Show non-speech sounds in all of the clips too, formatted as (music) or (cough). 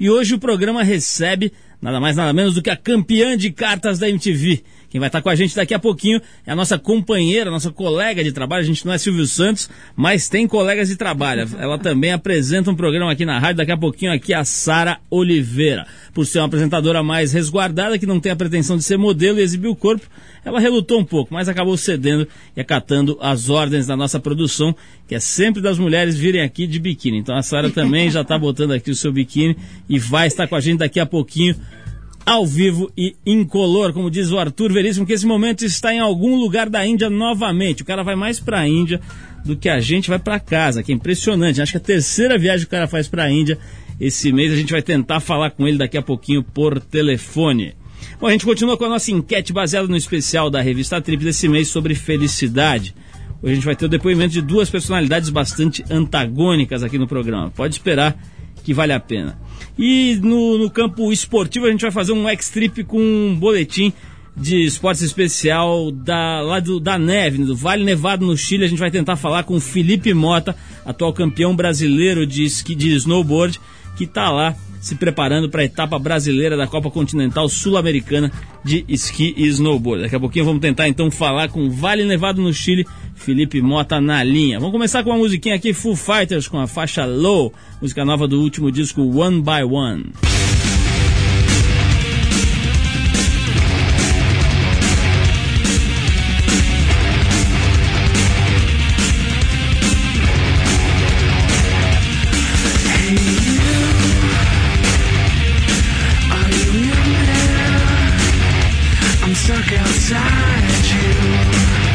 E hoje o programa recebe nada mais nada menos do que a campeã de cartas da MTV. Quem vai estar com a gente daqui a pouquinho é a nossa companheira, nossa colega de trabalho. A gente não é Silvio Santos, mas tem colegas de trabalho. Ela também apresenta um programa aqui na rádio. Daqui a pouquinho aqui a Sara Oliveira. Por ser uma apresentadora mais resguardada, que não tem a pretensão de ser modelo e exibir o corpo, ela relutou um pouco, mas acabou cedendo e acatando as ordens da nossa produção, que é sempre das mulheres virem aqui de biquíni. Então a Sara também já está botando aqui o seu biquíni e vai estar com a gente daqui a pouquinho ao vivo e incolor, como diz o Arthur Veríssimo, que esse momento está em algum lugar da Índia novamente. O cara vai mais para a Índia do que a gente vai para casa, que é impressionante. Acho que a terceira viagem que o cara faz para a Índia esse mês. A gente vai tentar falar com ele daqui a pouquinho por telefone. Bom, a gente continua com a nossa enquete baseada no especial da revista Trip desse mês sobre felicidade. Hoje a gente vai ter o depoimento de duas personalidades bastante antagônicas aqui no programa. Pode esperar que vale a pena. E no, no campo esportivo a gente vai fazer um X-Trip com um boletim de esportes especial da, lá do, da neve, do Vale Nevado no Chile. A gente vai tentar falar com Felipe Mota, atual campeão brasileiro de, esqui, de snowboard, que está lá se preparando para a etapa brasileira da Copa Continental Sul-Americana de esqui e snowboard. Daqui a pouquinho vamos tentar então falar com Vale Nevado no Chile, Felipe Mota na linha. Vamos começar com uma musiquinha aqui, Full Fighters com a faixa Low, música nova do último disco One by One. I'm stuck outside you.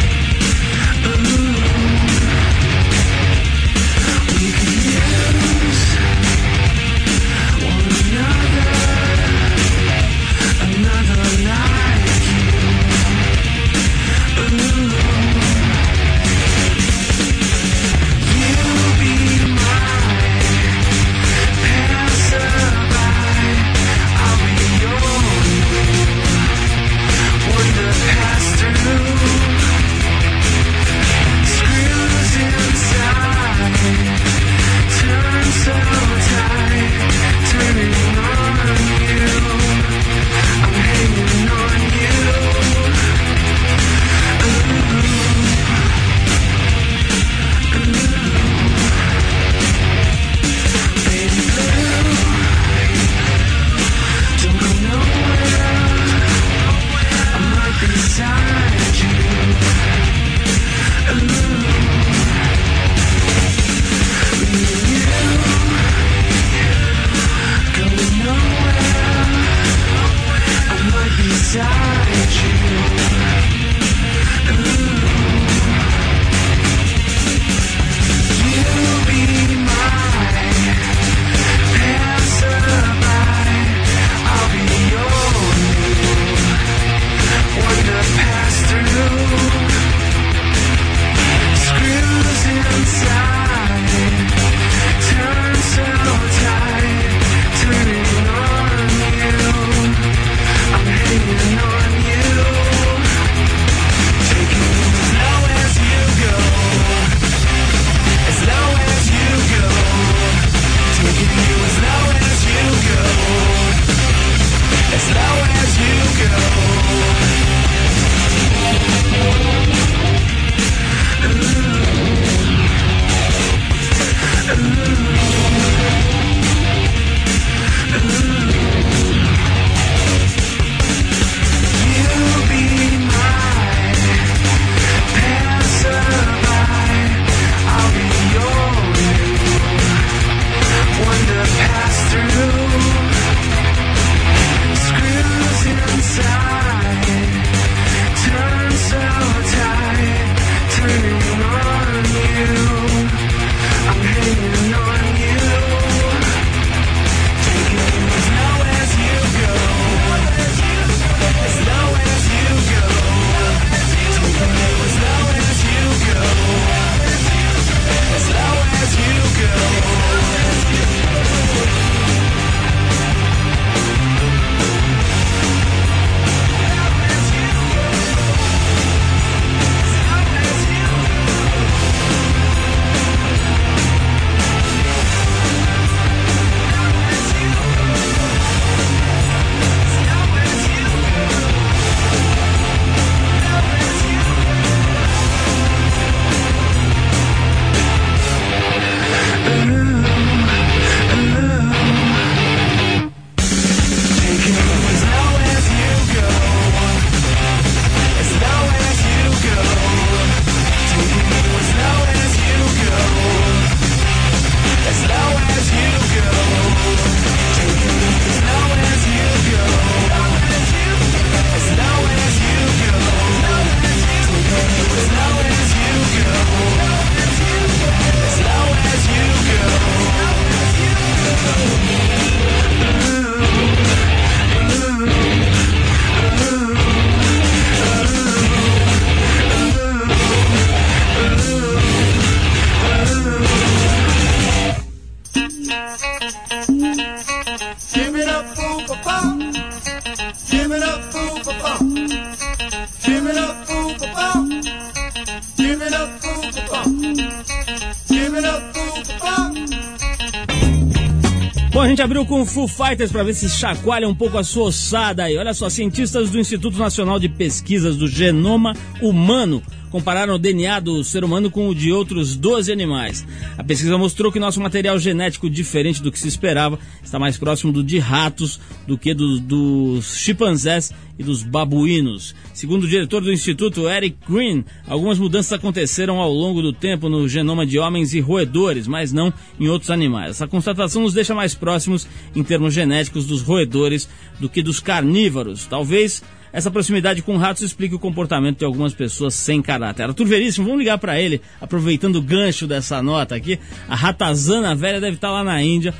Com Foo Fighters para ver se chacoalha um pouco a sua ossada aí. Olha só, cientistas do Instituto Nacional de Pesquisas do Genoma Humano compararam o DNA do ser humano com o de outros 12 animais. A pesquisa mostrou que nosso material genético, diferente do que se esperava, está mais próximo do de ratos do que do, dos chimpanzés e dos babuínos. Segundo o diretor do Instituto, Eric Green, algumas mudanças aconteceram ao longo do tempo no genoma de homens e roedores, mas não em outros animais. Essa constatação nos deixa mais próximos, em termos genéticos, dos roedores do que dos carnívoros. Talvez essa proximidade com ratos explica o comportamento de algumas pessoas sem caráter. Arthur Veríssimo, vamos ligar para ele, aproveitando o gancho dessa nota aqui. A ratazana velha deve estar tá lá na Índia,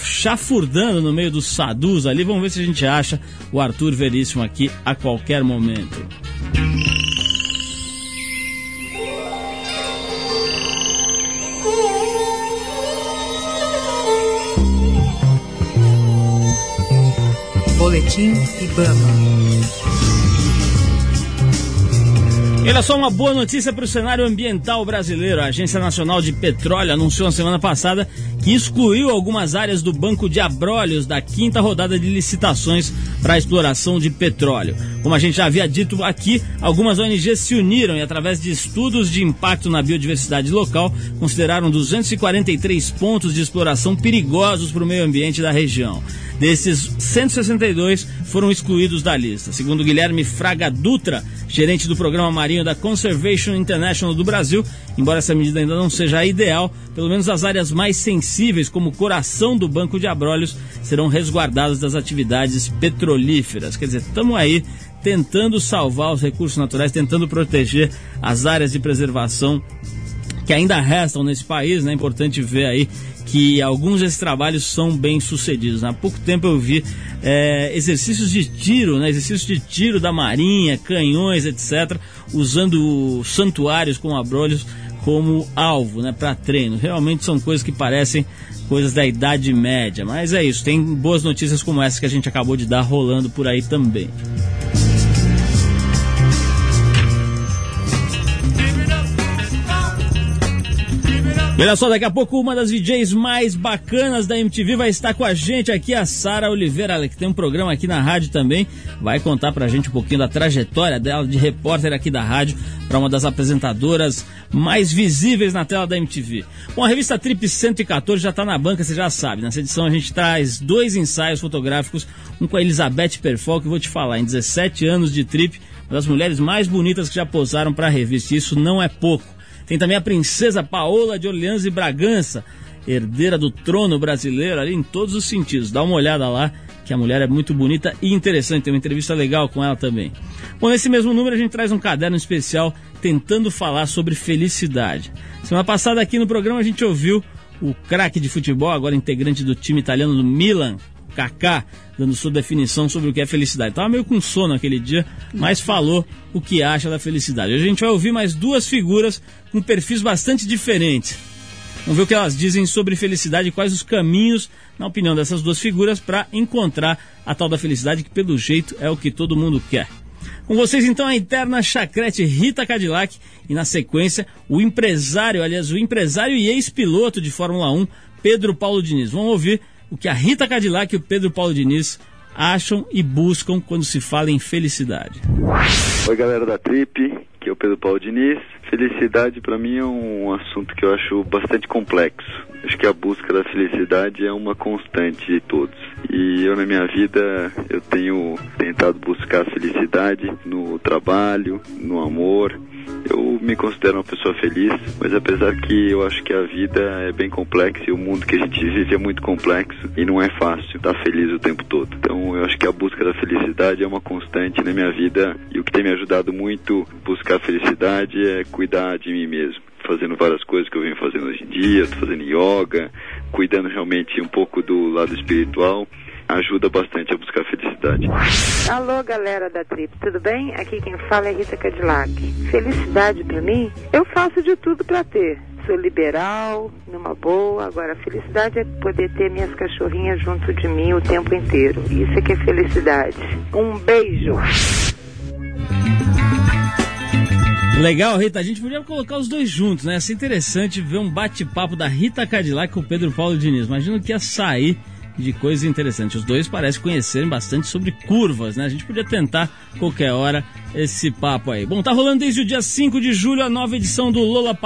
chafurdando no meio dos sadus ali. Vamos ver se a gente acha o Arthur Veríssimo aqui a qualquer momento. Boletim Ibama. Olha só uma boa notícia para o cenário ambiental brasileiro. A Agência Nacional de Petróleo anunciou na semana passada que excluiu algumas áreas do Banco de Abrolhos da quinta rodada de licitações para a exploração de petróleo. Como a gente já havia dito aqui, algumas ONGs se uniram e, através de estudos de impacto na biodiversidade local, consideraram 243 pontos de exploração perigosos para o meio ambiente da região. Desses, 162 foram excluídos da lista. Segundo Guilherme Fraga Dutra, gerente do programa marinho da Conservation International do Brasil, embora essa medida ainda não seja a ideal, pelo menos as áreas mais sensíveis, como o coração do Banco de Abrolhos, serão resguardadas das atividades petrolíferas. Quer dizer, estamos aí tentando salvar os recursos naturais, tentando proteger as áreas de preservação que ainda restam nesse país, né? É importante ver aí que alguns desses trabalhos são bem sucedidos. Há pouco tempo eu vi é, exercícios de tiro, né? exercícios de tiro da marinha, canhões, etc., usando santuários com abrolhos como alvo, né, para treino. Realmente são coisas que parecem coisas da Idade Média, mas é isso. Tem boas notícias como essa que a gente acabou de dar rolando por aí também. Olha só, daqui a pouco uma das DJs mais bacanas da MTV vai estar com a gente aqui, a Sara Oliveira, que tem um programa aqui na rádio também. Vai contar pra gente um pouquinho da trajetória dela de repórter aqui da rádio para uma das apresentadoras mais visíveis na tela da MTV. Bom, a revista Trip 114 já está na banca, você já sabe. Nessa edição a gente traz dois ensaios fotográficos, um com a Elizabeth Perfol, que eu vou te falar, em 17 anos de Trip, uma das mulheres mais bonitas que já posaram para a revista. Isso não é pouco. Tem também a princesa Paola de Orleans e Bragança, herdeira do trono brasileiro ali em todos os sentidos. Dá uma olhada lá, que a mulher é muito bonita e interessante. Tem uma entrevista legal com ela também. Bom, nesse mesmo número a gente traz um caderno especial tentando falar sobre felicidade. Semana passada aqui no programa a gente ouviu o craque de futebol, agora integrante do time italiano do Milan, Kaká, dando sua definição sobre o que é felicidade. Tava meio com sono aquele dia, mas falou o que acha da felicidade. Hoje a gente vai ouvir mais duas figuras com perfis bastante diferentes. Vamos ver o que elas dizem sobre felicidade e quais os caminhos, na opinião dessas duas figuras, para encontrar a tal da felicidade que, pelo jeito, é o que todo mundo quer. Com vocês, então, a interna chacrete Rita Cadillac e, na sequência, o empresário, aliás, o empresário e ex-piloto de Fórmula 1, Pedro Paulo Diniz. Vamos ouvir o que a Rita Cadillac e o Pedro Paulo Diniz acham e buscam quando se fala em felicidade. Oi, galera da Trip, que é o Pedro Paulo Diniz. Felicidade para mim é um assunto que eu acho bastante complexo. Acho que a busca da felicidade é uma constante de todos. E eu na minha vida eu tenho tentado buscar felicidade no trabalho, no amor, eu me considero uma pessoa feliz, mas apesar que eu acho que a vida é bem complexa e o mundo que a gente vive é muito complexo e não é fácil estar feliz o tempo todo. Então eu acho que a busca da felicidade é uma constante na minha vida e o que tem me ajudado muito buscar felicidade é cuidar de mim mesmo fazendo várias coisas que eu venho fazendo hoje em dia, estou fazendo yoga, cuidando realmente um pouco do lado espiritual ajuda bastante a buscar felicidade. Alô, galera da Trip, tudo bem? Aqui quem fala é Rita Cadillac. Felicidade para mim, eu faço de tudo para ter. sou liberal, numa boa. Agora, a felicidade é poder ter minhas cachorrinhas junto de mim o tempo inteiro. Isso é que é felicidade. Um beijo. Legal, Rita. A gente podia colocar os dois juntos, né? Ia ser interessante ver um bate-papo da Rita Cadillac com o Pedro Paulo Diniz. Imagina que ia sair de coisas interessantes. Os dois parecem conhecerem bastante sobre curvas, né? A gente podia tentar qualquer hora esse papo aí. Bom, tá rolando desde o dia 5 de julho a nova edição do Lola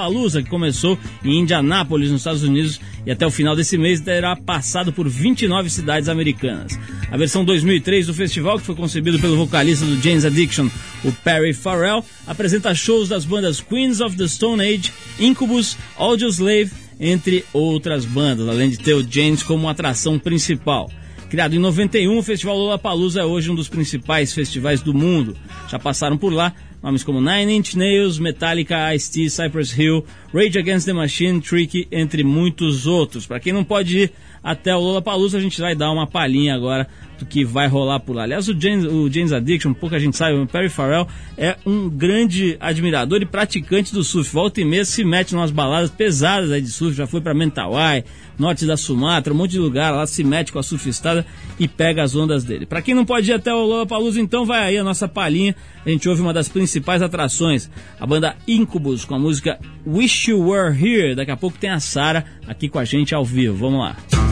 que começou em Indianápolis, nos Estados Unidos, e até o final desse mês terá passado por 29 cidades americanas. A versão 2003 do festival, que foi concebido pelo vocalista do James Addiction, o Perry Farrell, apresenta shows das bandas Queens of the Stone Age, Incubus, Audioslave, entre outras bandas, além de ter o James como atração principal. Criado em 91, o Festival Lollapalooza é hoje um dos principais festivais do mundo. Já passaram por lá nomes como Nine Inch Nails, Metallica, Ice-T, Cypress Hill, Rage Against the Machine, Tricky, entre muitos outros. Para quem não pode ir até o Lollapalooza, a gente vai dar uma palhinha agora do que vai rolar por lá. Aliás, o James, o James Addiction, pouca gente sabe, o Perry Farrell é um grande admirador e praticante do surf. Volta e meia se mete em umas baladas pesadas aí de surf, já foi para Mentawai, norte da Sumatra, um monte de lugar lá, se mete com a surfistada e pega as ondas dele. Para quem não pode ir até o Lollapalooza, então vai aí a nossa palhinha. A gente ouve uma das principais atrações, a banda Incubus com a música Wish You Were Here. Daqui a pouco tem a Sara aqui com a gente ao vivo. Vamos lá.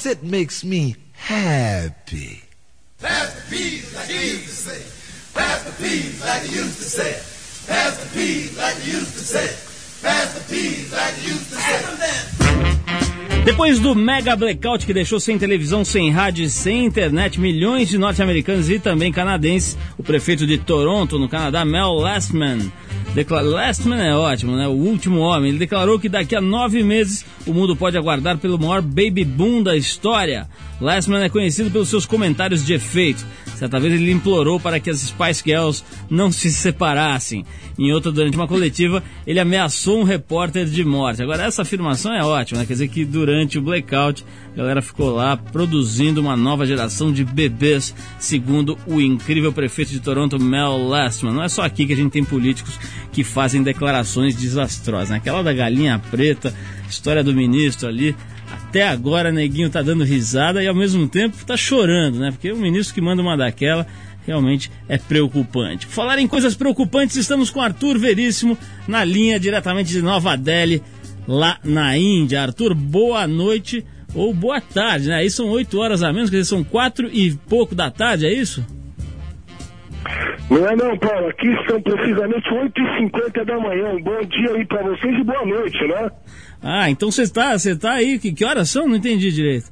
Because it makes me happy. Pass the peas like you used to say. Pass the peas like you used to say. Pass the peas like you used to say. Pass the peas like you used to say. Depois do mega blackout que deixou sem televisão, sem rádio e sem internet milhões de norte-americanos e também canadenses, o prefeito de Toronto, no Canadá, Mel Lastman, Declar... Lastman é ótimo, né? O último homem. Ele declarou que daqui a nove meses o mundo pode aguardar pelo maior baby boom da história. Lastman é conhecido pelos seus comentários de efeito. Certa vez ele implorou para que as Spice Girls não se separassem. Em outra, durante uma coletiva, ele ameaçou um repórter de morte. Agora, essa afirmação é ótima, né? Quer dizer que durante o blackout, a galera ficou lá produzindo uma nova geração de bebês, segundo o incrível prefeito de Toronto, Mel Lastman. Não é só aqui que a gente tem políticos que fazem declarações desastrosas. Né? Aquela da galinha preta, história do ministro ali, até agora Neguinho tá dando risada e ao mesmo tempo tá chorando, né? Porque o ministro que manda uma daquela realmente é preocupante. Falar em coisas preocupantes, estamos com Arthur Veríssimo na linha diretamente de Nova Delhi, lá na Índia. Arthur, boa noite ou boa tarde, né? Aí são 8 horas a menos, quer dizer, são 4 e pouco da tarde, é isso? Não é não, Paulo. Aqui são precisamente 8h50 da manhã. Um bom dia aí para vocês e boa noite, né? Ah, então você está você tá aí. Que, que horas são? Não entendi direito.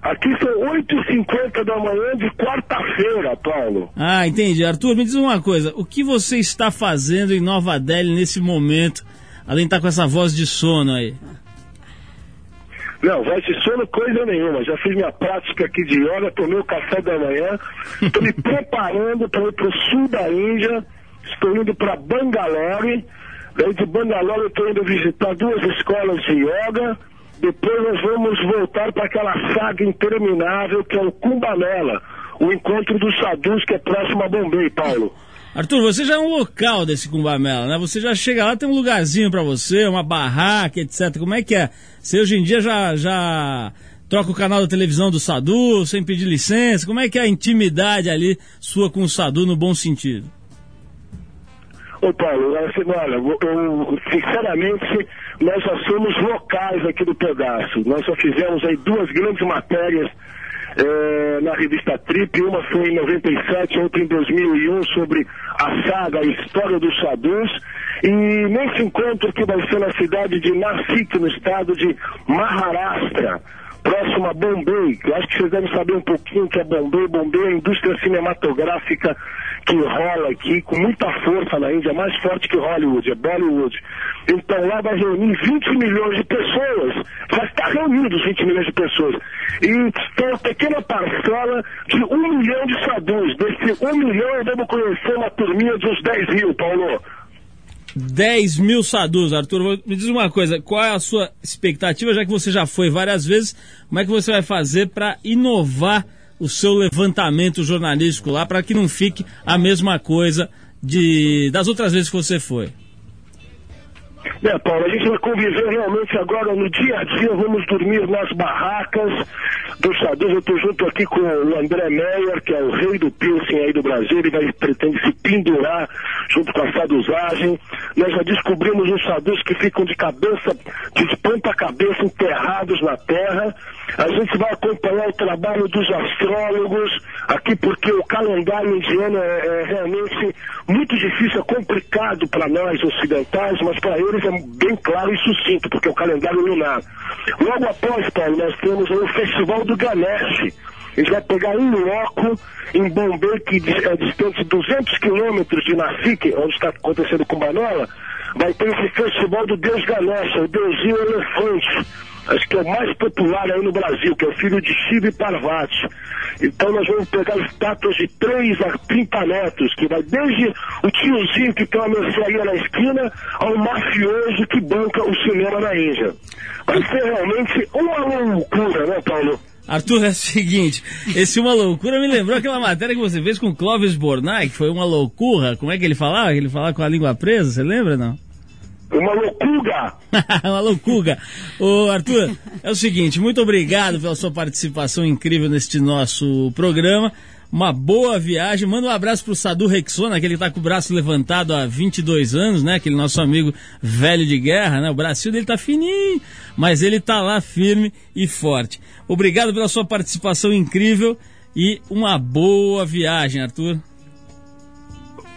Aqui são 8h50 da manhã de quarta-feira, Paulo. Ah, entendi. Arthur, me diz uma coisa. O que você está fazendo em Nova Delhi nesse momento, além de estar com essa voz de sono aí? Não, voz de sono coisa nenhuma. Já fiz minha prática aqui de yoga, tomei o café da manhã, estou me (laughs) preparando para ir para o sul da Índia, estou indo para Bangalore, daí de Bangalore eu estou indo visitar duas escolas de yoga, depois nós vamos voltar para aquela saga interminável que é o Kumbamela, o encontro dos sadhus que é próximo a Bombay, Paulo. Arthur, você já é um local desse Kumbamela, né? Você já chega lá, tem um lugarzinho para você, uma barraca, etc. Como é que é? Você hoje em dia já, já troca o canal da televisão do Sadu sem pedir licença? Como é que é a intimidade ali sua com o Sadu no bom sentido? Ô Paulo, assim, olha, eu, sinceramente, nós já somos locais aqui do pedaço. Nós só fizemos aí duas grandes matérias é, na revista Trip, uma foi em 97, outra em 2001, sobre a saga, a história dos Sadus. E nesse encontro que vai ser na cidade de Nasik, no estado de Maharashtra, próximo a Bombay, que eu acho que vocês devem saber um pouquinho que é Bombay. Bombay é a indústria cinematográfica que rola aqui com muita força na Índia, mais forte que Hollywood, é Bollywood. Então lá vai reunir 20 milhões de pessoas, já está reunido 20 milhões de pessoas. E tem uma pequena parcela de um milhão de sadus. Desse um milhão eu devo conhecer uma turminha de uns 10 mil, Paulo. 10 mil sadus, Arthur. Me diz uma coisa, qual é a sua expectativa, já que você já foi várias vezes, como é que você vai fazer para inovar o seu levantamento jornalístico lá, para que não fique a mesma coisa de das outras vezes que você foi? É, Paulo, a gente vai conviver realmente agora no dia a dia, vamos dormir nas barracas dos sadus. Eu estou junto aqui com o André Meyer, que é o rei do piercing aí do Brasil, ele vai, pretende se pendurar junto com a sadusagem. Nós já descobrimos os sadus que ficam de cabeça, de ponta cabeça, enterrados na terra. A gente vai acompanhar o trabalho dos astrólogos aqui, porque o calendário indiano é, é realmente muito difícil, é complicado para nós ocidentais, mas para eles é bem claro e sucinto, porque é o calendário lunar. Logo após, Paulo, nós temos o Festival do Ganesh. Gente vai pegar um loco em Bombay, que é distante 200 quilômetros de Nasik, onde está acontecendo com Manola, vai ter esse festival do Deus Ganesha, o deusinho elefante acho que é o mais popular aí no Brasil, que é o filho de Shiva Parvati. Então nós vamos pegar estátuas de 3 a 30 metros, que vai desde o tiozinho que tem uma mercearia na esquina ao mafioso que banca o cinema na Índia. Vai ser realmente uma loucura, né, Paulo? Arthur, é o seguinte, esse Uma Loucura me lembrou aquela matéria que você fez com Clóvis Bornai, que foi uma loucura. Como é que ele falava? Ele falava com a língua presa, você lembra, não? Uma loucura! (laughs) uma loucura! Ô, Arthur, é o seguinte, muito obrigado pela sua participação incrível neste nosso programa. uma boa viagem. Manda um abraço pro Sadu Rexona, que ele tá com o braço levantado há 22 anos, né? Aquele nosso amigo velho de guerra, né? O bracinho dele tá fininho, mas ele tá lá firme e forte. Obrigado pela sua participação incrível e uma boa viagem, Arthur.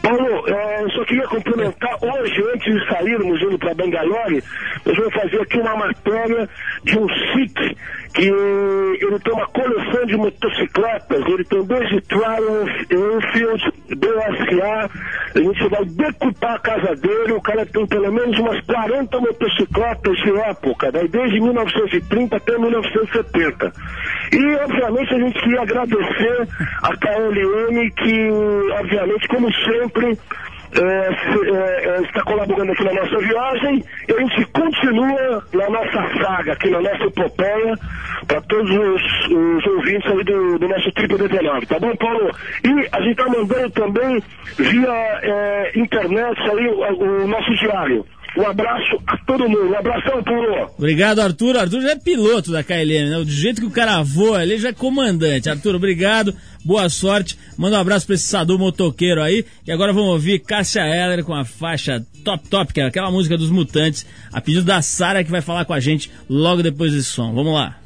Paulo, é, eu só queria complementar, hoje, antes de sairmos indo para Bangalore, nós vamos fazer aqui uma matéria de um Sikh que ele tem uma coleção de motocicletas, ele tem dois Triumph, Enfield, BSA, a gente vai decupar a casa dele, o cara tem pelo menos umas 40 motocicletas de época, daí desde 1930 até 1970. E, obviamente, a gente queria agradecer a KLM, que, obviamente, como sempre, é, se, é, está colaborando aqui na nossa viagem e a gente continua na nossa saga, aqui na nossa epopeia, para todos os, os, ouvintes aí do, do nosso Triple 19, tá bom, Paulo? E a gente está mandando também via é, internet aí o, o nosso diário. Um abraço a todo mundo. Um abração, Paulo. Obrigado, Arthur. Arthur já é piloto da KLM, né? Do jeito que o cara voa ali, já é comandante. Arthur, obrigado. Boa sorte. Manda um abraço pra esse Sadu motoqueiro aí. E agora vamos ouvir Cássia Heller com a faixa Top Top, que é aquela música dos Mutantes, a pedido da Sara que vai falar com a gente logo depois desse som. Vamos lá.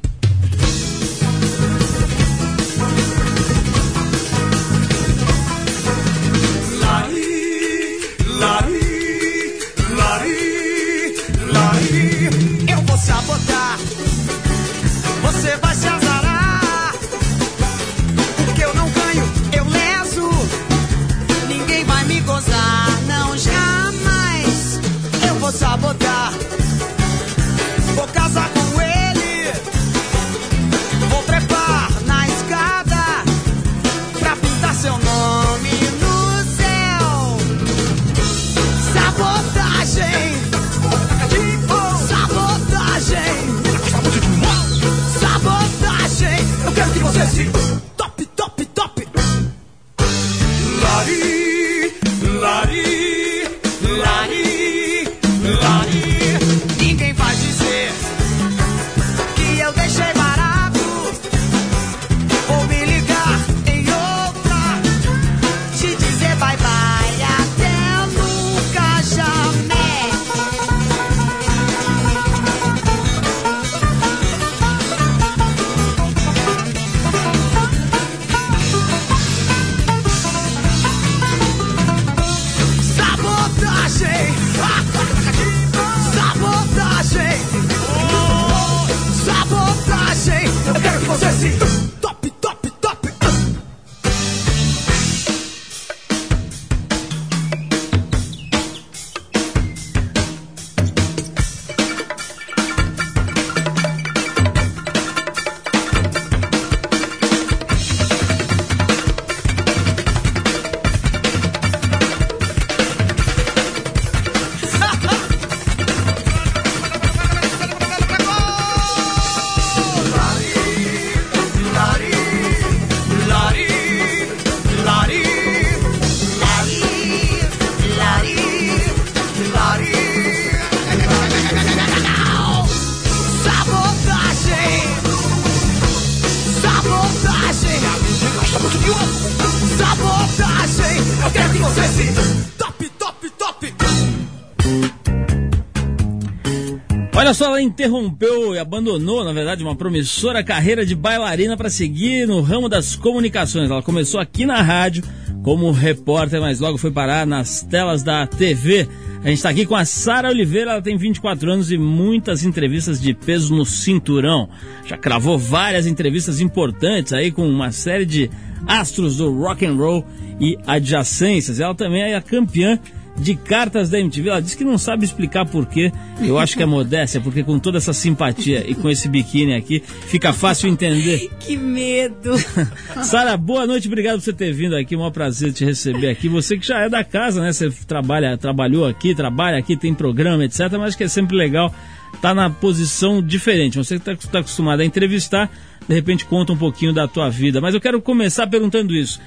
Olha só, ela interrompeu e abandonou, na verdade, uma promissora carreira de bailarina para seguir no ramo das comunicações. Ela começou aqui na rádio como repórter, mas logo foi parar nas telas da TV. A gente está aqui com a Sara Oliveira, ela tem 24 anos e muitas entrevistas de peso no cinturão. Já cravou várias entrevistas importantes aí com uma série de astros do rock and roll e adjacências. Ela também é a campeã de cartas da MTV. Ela disse que não sabe explicar porquê. Eu acho que é modéstia, porque com toda essa simpatia e com esse biquíni aqui, fica fácil entender. (laughs) Que medo! (laughs) Sara, boa noite, obrigado por você ter vindo aqui. Um prazer te receber aqui. Você que já é da casa, né? Você trabalha, trabalhou aqui, trabalha aqui, tem programa, etc. Mas que é sempre legal estar tá na posição diferente. Você que está tá acostumado a entrevistar, de repente conta um pouquinho da tua vida. Mas eu quero começar perguntando isso.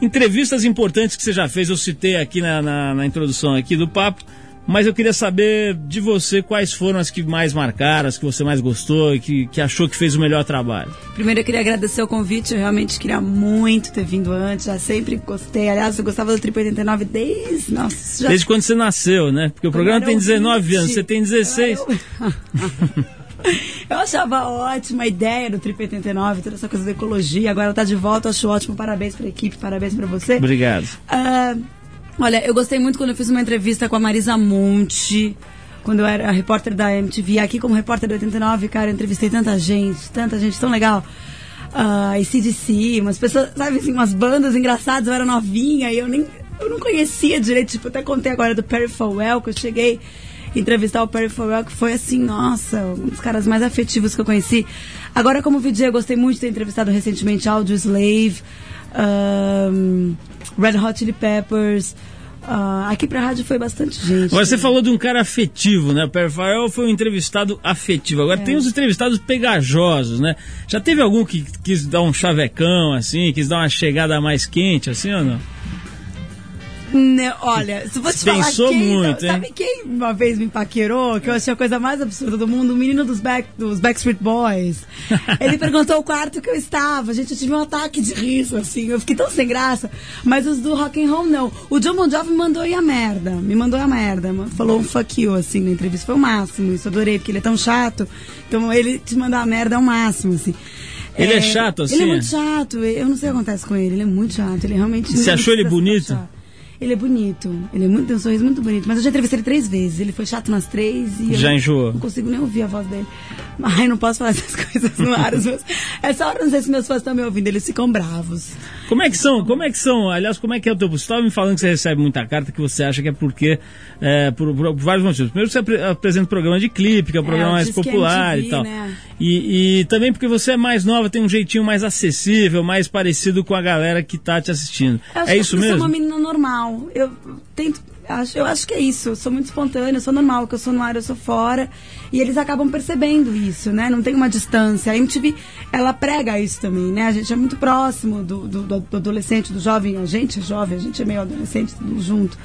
Entrevistas importantes que você já fez, eu citei aqui na, na, na introdução aqui do papo, Mas eu queria saber de você quais foram as que mais marcaram, as que você mais gostou e que, que achou que fez o melhor trabalho. Primeiro eu queria agradecer o convite, eu realmente queria muito ter vindo antes, já sempre gostei. Aliás, eu gostava do Trip 89 desde. Nossa, já... Desde quando você nasceu, né? Porque o programa tem 19 anos, você tem 16. Eu... (laughs) (laughs) Eu achava ótima a ideia do Trip 89, toda essa coisa da ecologia. Agora tá de volta, acho ótimo. Parabéns pra equipe, parabéns pra você. Obrigado. Uh, olha, eu gostei muito quando eu fiz uma entrevista com a Marisa Monte. Quando eu era repórter da MTV, aqui como repórter da 89, cara, eu entrevistei tanta gente, tanta gente tão legal. Uh, e CDC, umas pessoas, sabe assim, umas bandas engraçadas, eu era novinha e eu nem eu não conhecia direito, tipo, até contei agora do Perry Falwell, que eu cheguei entrevistar o Perry Farrell, que foi assim, nossa, um dos caras mais afetivos que eu conheci. Agora, como VJ, eu gostei muito de ter entrevistado recentemente Audio Slave, um, Red Hot Chili Peppers. Uh, aqui pra rádio foi bastante gente. Agora, você falou de um cara afetivo, né? O Perry Farrell foi um entrevistado afetivo. Agora, é. tem os entrevistados pegajosos, né? Já teve algum que quis dar um chavecão, assim, quis dar uma chegada mais quente, assim ou não? Não, olha, se você Pensou falar quem, muito, hein? Sabe quem uma vez me paquerou, que eu achei a coisa mais absurda do mundo? O menino dos, back, dos Backstreet Boys. (laughs) Ele perguntou o quarto que eu estava. Gente, eu tive um ataque de riso, assim. Eu fiquei tão sem graça. Mas os do rock and roll, não. O John Bon Jovi me mandou ir a merda. Me mandou a merda. Falou um fuck you, assim, na entrevista. Foi o máximo. Isso eu adorei, porque ele é tão chato. Então ele te mandar a merda é o máximo, assim. Ele é, é chato, assim? Ele é muito chato. Eu não sei o que acontece com ele. Ele é muito chato. Ele realmente... Você achou ele bonito? Ele é bonito. Ele é muito, tem um sorriso muito bonito. Mas eu já entrevistei ele três vezes. Ele foi chato nas três e. Já enjoou. Não consigo nem ouvir a voz dele. (laughs) Ai, não posso falar essas (laughs) coisas no ar. Meus... Essa hora não sei se meus fãs estão me ouvindo, eles ficam bravos. Como é que são? Como é que são? Aliás, como é que é o teu. Você estava me falando que você recebe muita carta que você acha que é porque. É, por, por, vários motivos. Primeiro, você apresenta programa de clipe, que é o programa é, mais popular MTV, e tal. Né? E, e, também porque você é mais nova, tem um jeitinho mais acessível, mais parecido com a galera que está te assistindo. é isso mesmo? Eu sou uma menina normal. Eu tento Acho, eu acho que é isso. Eu sou muito espontânea, eu sou normal, que eu sou no ar, eu sou fora. E eles acabam percebendo isso, né? Não tem uma distância. A MTV, ela prega isso também, né? A gente é muito próximo do, do, do adolescente, do jovem. A gente é jovem, a gente é meio adolescente, tudo junto.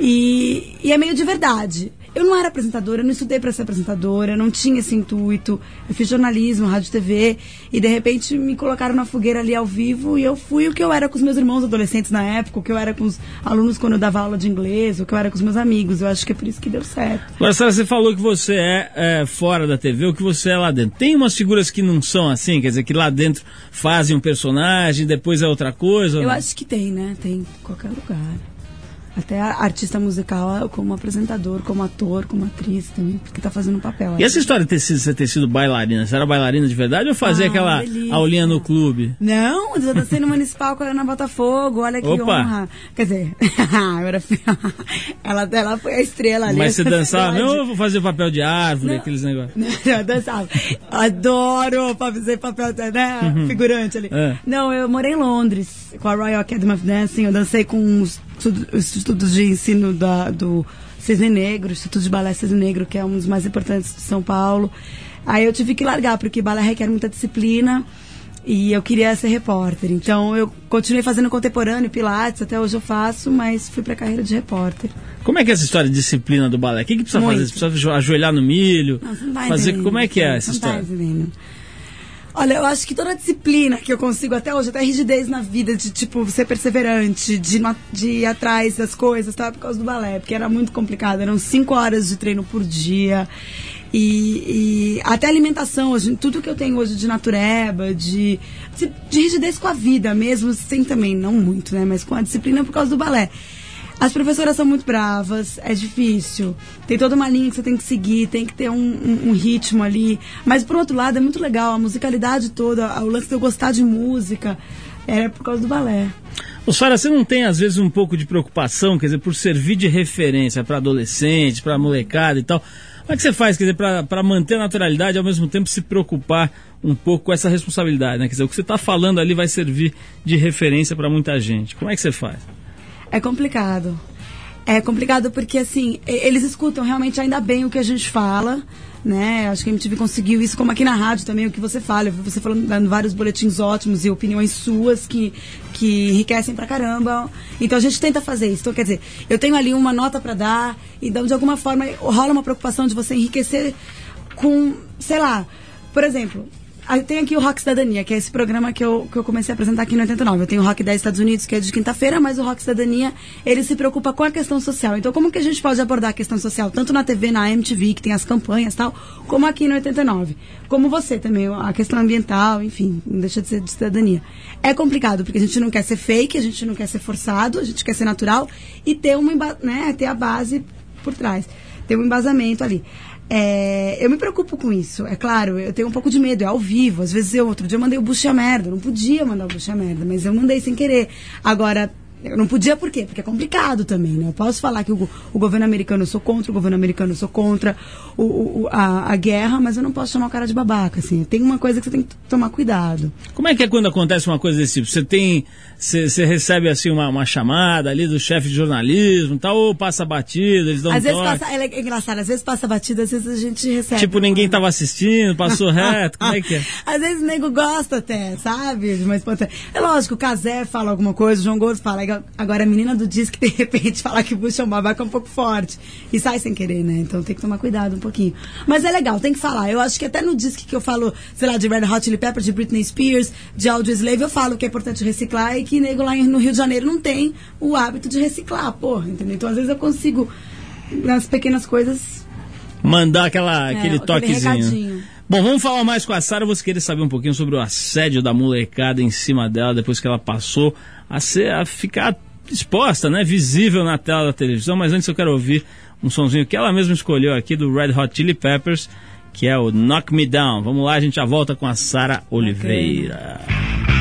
E, e é meio de verdade. Eu não era apresentadora, eu não estudei para ser apresentadora, não tinha esse intuito. Eu fiz jornalismo, rádio TV e de repente me colocaram na fogueira ali ao vivo e eu fui o que eu era com os meus irmãos adolescentes na época, o que eu era com os alunos quando eu dava aula de inglês, o que eu era com os meus amigos. Eu acho que é por isso que deu certo. Marcela, você falou que você é, é, fora da TV, o que você é lá dentro. Tem umas figuras que não são assim, quer dizer, que lá dentro fazem um personagem, depois é outra coisa? Eu acho que tem, né? Tem em qualquer lugar até artista musical como apresentador, como ator, como atriz também, porque tá fazendo um papel. E essa história de ter sido, você ter sido bailarina, você era bailarina de verdade ou fazia ah, aquela delícia. aulinha no clube? Não, eu dancei no Municipal com a Ana Botafogo, olha que Opa. honra. Quer dizer, (laughs) era, (laughs) ela, ela foi a estrela ali. Mas você (laughs) dançava mesmo ou fazer o papel de árvore, não, aqueles negócios? Não, eu dançava. Adoro fazer papel, né, uhum. figurante ali. É. Não, eu morei em Londres com a Royal Academy of Dancing, eu dancei com uns os estudos de ensino da, do Cisne Negro, Instituto de Balé Cisne Negro, que é um dos mais importantes de São Paulo. Aí eu tive que largar, porque balé requer muita disciplina e eu queria ser repórter. Então eu continuei fazendo contemporâneo, pilates, até hoje eu faço, mas fui para a carreira de repórter. Como é que é essa história de disciplina do balé? O que, que precisa Muito. fazer? Você precisa ajoelhar no milho? Não, você não tá fazer Como é que é essa não tá história? Tá entendendo. Olha, eu acho que toda a disciplina que eu consigo até hoje, até rigidez na vida, de tipo, ser perseverante, de, de ir atrás das coisas, tá? Por causa do balé, porque era muito complicado. Eram cinco horas de treino por dia. E, e, até alimentação, hoje, tudo que eu tenho hoje de natureba, de, de, de rigidez com a vida mesmo, sem também, não muito, né? Mas com a disciplina por causa do balé. As professoras são muito bravas, é difícil. Tem toda uma linha que você tem que seguir, tem que ter um, um, um ritmo ali. Mas, por outro lado, é muito legal. A musicalidade toda, o lance de eu gostar de música, era por causa do balé. Ô, Sara, você não tem, às vezes, um pouco de preocupação, quer dizer, por servir de referência para adolescentes, para molecada e tal? Como é que você faz, quer dizer, para manter a naturalidade e ao mesmo tempo se preocupar um pouco com essa responsabilidade, né? Quer dizer, o que você está falando ali vai servir de referência para muita gente. Como é que você faz? É complicado. É complicado porque, assim, eles escutam realmente ainda bem o que a gente fala. né? Acho que a MTV conseguiu isso, como aqui na rádio também, o que você fala. Você falando, dando vários boletins ótimos e opiniões suas que, que enriquecem pra caramba. Então a gente tenta fazer isso. Então, quer dizer, eu tenho ali uma nota para dar, então de alguma forma rola uma preocupação de você enriquecer com, sei lá, por exemplo, tem aqui o Rock Cidadania, que é esse programa que eu, que eu comecei a apresentar aqui no 89. Eu tenho o Rock 10 Estados Unidos, que é de quinta-feira, mas o Rock Cidadania, ele se preocupa com a questão social. Então, como que a gente pode abordar a questão social, tanto na TV, na MTV, que tem as campanhas e tal, como aqui no 89? Como você também, a questão ambiental, enfim, não deixa de ser de cidadania. É complicado, porque a gente não quer ser fake, a gente não quer ser forçado, a gente quer ser natural e ter, uma, né, ter a base por trás, ter um embasamento ali. É, eu me preocupo com isso, é claro, eu tenho um pouco de medo, é ao vivo. Às vezes eu, outro dia eu mandei o bucha merda, eu não podia mandar o bucha merda, mas eu mandei sem querer. Agora, eu não podia por quê? Porque é complicado também, né? Eu posso falar que o, o governo americano eu sou contra, o governo americano eu sou contra o, o, a, a, guerra, mas eu não posso chamar o cara de babaca, assim. Tem uma coisa que você tem que tomar cuidado. Como é que é quando acontece uma coisa desse tipo? Você tem. Você recebe assim uma, uma chamada ali do chefe de jornalismo e tal, ou passa batida, eles dão às um vezes toque. passa, é engraçado, às vezes passa batida, às vezes a gente recebe. Tipo, ninguém estava assistindo, passou (laughs) reto, como é que é? (laughs) Às vezes o nego gosta até, sabe? Mas, é lógico, o Casé fala alguma coisa, o João Gordo fala. Agora a menina do disco, de repente, (laughs) falar que puxa uma vaca é um pouco forte. E sai sem querer, né? Então tem que tomar cuidado um pouquinho. Mas é legal, tem que falar. Eu acho que até no disco que eu falo, sei lá, de Red Hot Chili Pepper, de Britney Spears, de Audio Slave, eu falo que é importante reciclar e que nego lá no Rio de Janeiro não tem o hábito de reciclar, porra, entendeu? Então às vezes eu consigo, nas pequenas coisas. Mandar aquela, É, aquele toquezinho. recadinho. Bom, vamos falar mais com a Sara. Você querer saber um pouquinho sobre o assédio da molecada em cima dela depois que ela passou a, ser, a ficar exposta, né? Visível na tela da televisão. Mas antes eu quero ouvir um sonzinho que ela mesma escolheu aqui do Red Hot Chili Peppers, que é o Knock Me Down. Vamos lá, a gente já volta com a Sara Oliveira. Never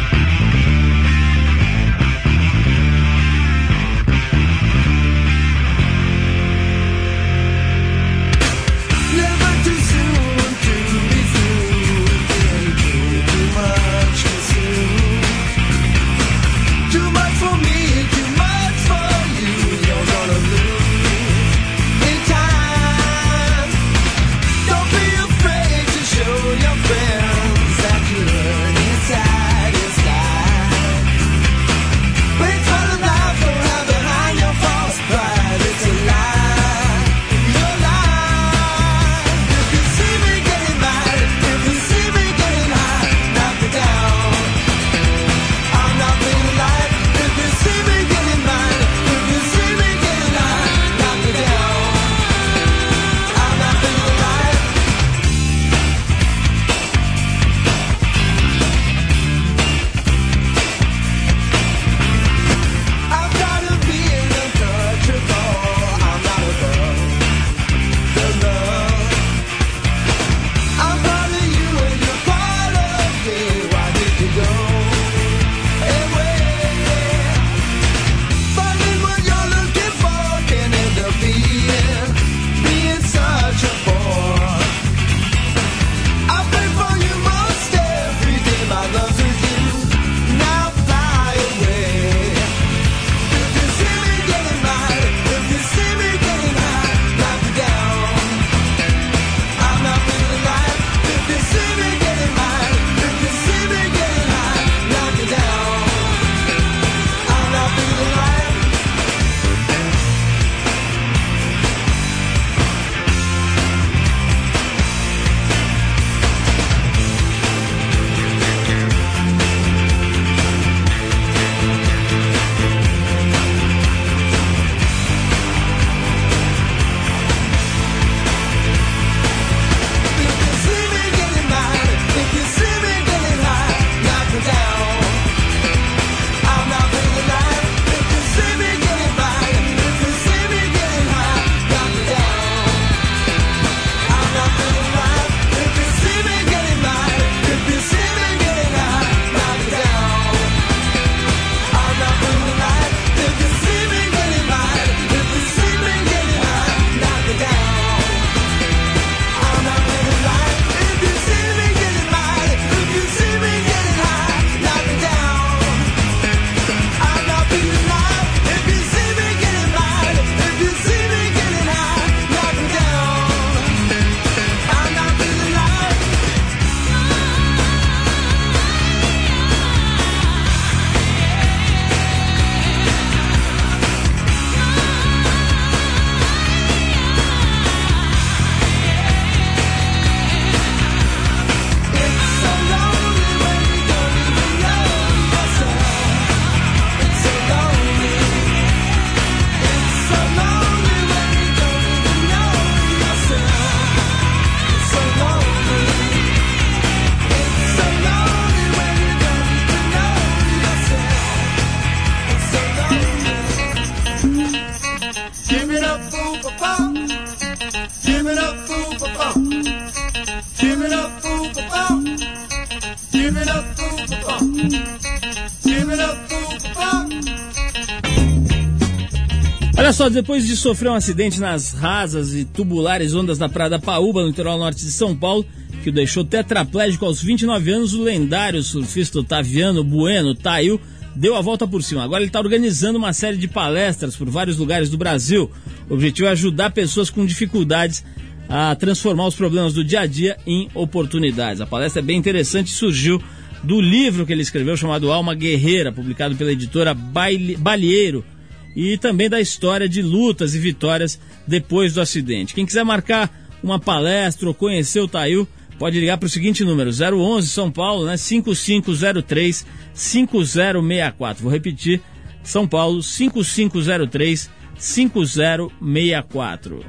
depois de sofrer um acidente nas rasas e tubulares ondas da Praia da Paúba, no litoral norte de São Paulo, que o deixou tetraplégico aos 29 anos, o lendário surfista Otaviano Bueno Tail deu a volta por cima. Agora ele está organizando uma série de palestras por vários lugares do Brasil. O objetivo é ajudar pessoas com dificuldades a transformar os problemas do dia a dia em oportunidades. A palestra é bem interessante e surgiu do livro que ele escreveu chamado Alma Guerreira, publicado pela editora Balieiro e também da história de lutas e vitórias depois do acidente. Quem quiser marcar uma palestra ou conhecer o Tail, pode ligar para o seguinte número, 011 São Paulo, né, 5503 5064. Vou repetir, São Paulo, 5503 5064.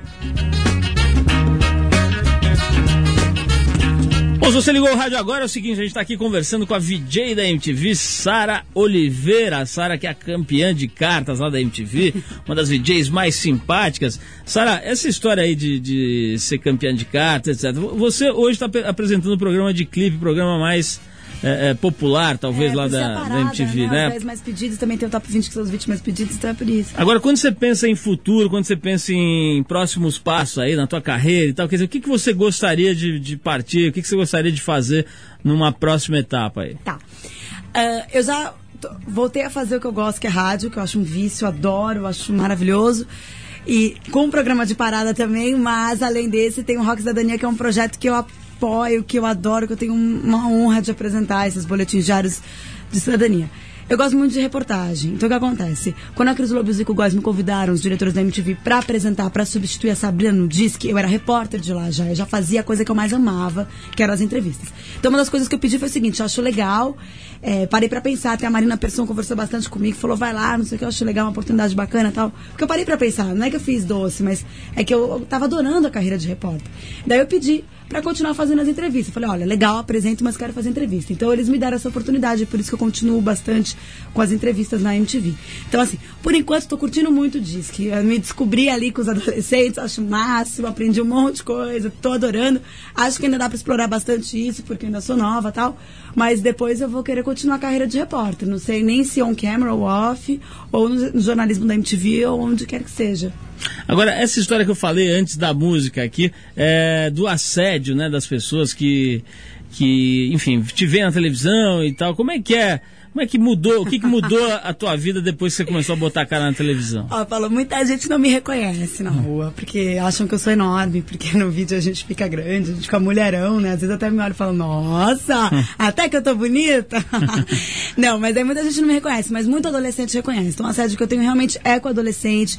Bom, se você ligou o rádio agora, é o seguinte, a gente está aqui conversando com a VJ da MTV, Sara Oliveira. Sara que é a campeã de cartas lá da MTV, uma das VJs mais simpáticas. Sara, essa história aí de, de ser campeã de cartas, etc. Você hoje está apresentando um programa de clipe, programa mais é, é, popular, talvez, É, lá da, a da MTV, né? 10 mais pedidos, também tem o top 20 que são os 20 mais pedidos, então é por isso. Agora, quando você pensa em futuro, quando você pensa em próximos passos aí na tua carreira e tal, quer dizer, o que, que você gostaria de, de partir, o que, que você gostaria de fazer numa próxima etapa aí? Tá. Ah, eu já voltei a fazer o que eu gosto, que é rádio, que eu acho um vício, adoro, eu acho maravilhoso. E com um programa de parada também, mas além desse, tem o Rock Cidadania, que é um projeto que eu apoio, que eu adoro, que eu tenho um- uma honra de apresentar esses boletins diários de cidadania. Eu gosto muito de reportagem. Então o que acontece? Quando a Cris e o Góes me convidaram, os diretores da MTV, pra apresentar, pra substituir a Sabrina no Disque, eu era repórter de lá já. Eu já fazia a coisa que eu mais amava, que eram as entrevistas. Então uma das coisas que eu pedi foi o seguinte: eu acho legal, é, parei pra pensar, até a Marina Persson conversou bastante comigo, falou, vai lá, não sei o que, eu acho legal, uma oportunidade bacana tal. Porque eu parei pra pensar, não é que eu fiz doce, mas é que eu, eu tava adorando a carreira de repórter. Daí eu pedi pra continuar fazendo as entrevistas. Falei, olha, legal, apresento, mas quero fazer entrevista. Então eles me deram essa oportunidade, por isso que eu continuo bastante com as entrevistas na MTV. Então, assim, por enquanto estou curtindo muito o Disque. Eu me descobri ali com os adolescentes, acho máximo, aprendi um monte de coisa, tô adorando. Acho que ainda dá pra explorar bastante isso, porque ainda sou nova tal. Mas depois eu vou querer continuar a carreira de repórter. Não sei nem se on camera ou off, ou no, jornalismo da MTV, ou onde quer que seja. Agora, essa história que eu falei antes da música aqui, é, do assédio, né, das pessoas que, que, enfim, te veem na televisão e tal, como é que é? Como é que mudou? O que, que mudou a tua vida depois que você começou a botar a cara na televisão? Ó, falou, muita gente não me reconhece na rua, porque acham que eu sou enorme, porque no vídeo a gente fica grande, a gente fica mulherão, né? Às vezes até me olham e falam, nossa, (laughs) até que eu tô bonita. (laughs) não, mas aí muita gente não me reconhece, mas muito adolescente reconhece. Então a sede que eu tenho realmente é com adolescente,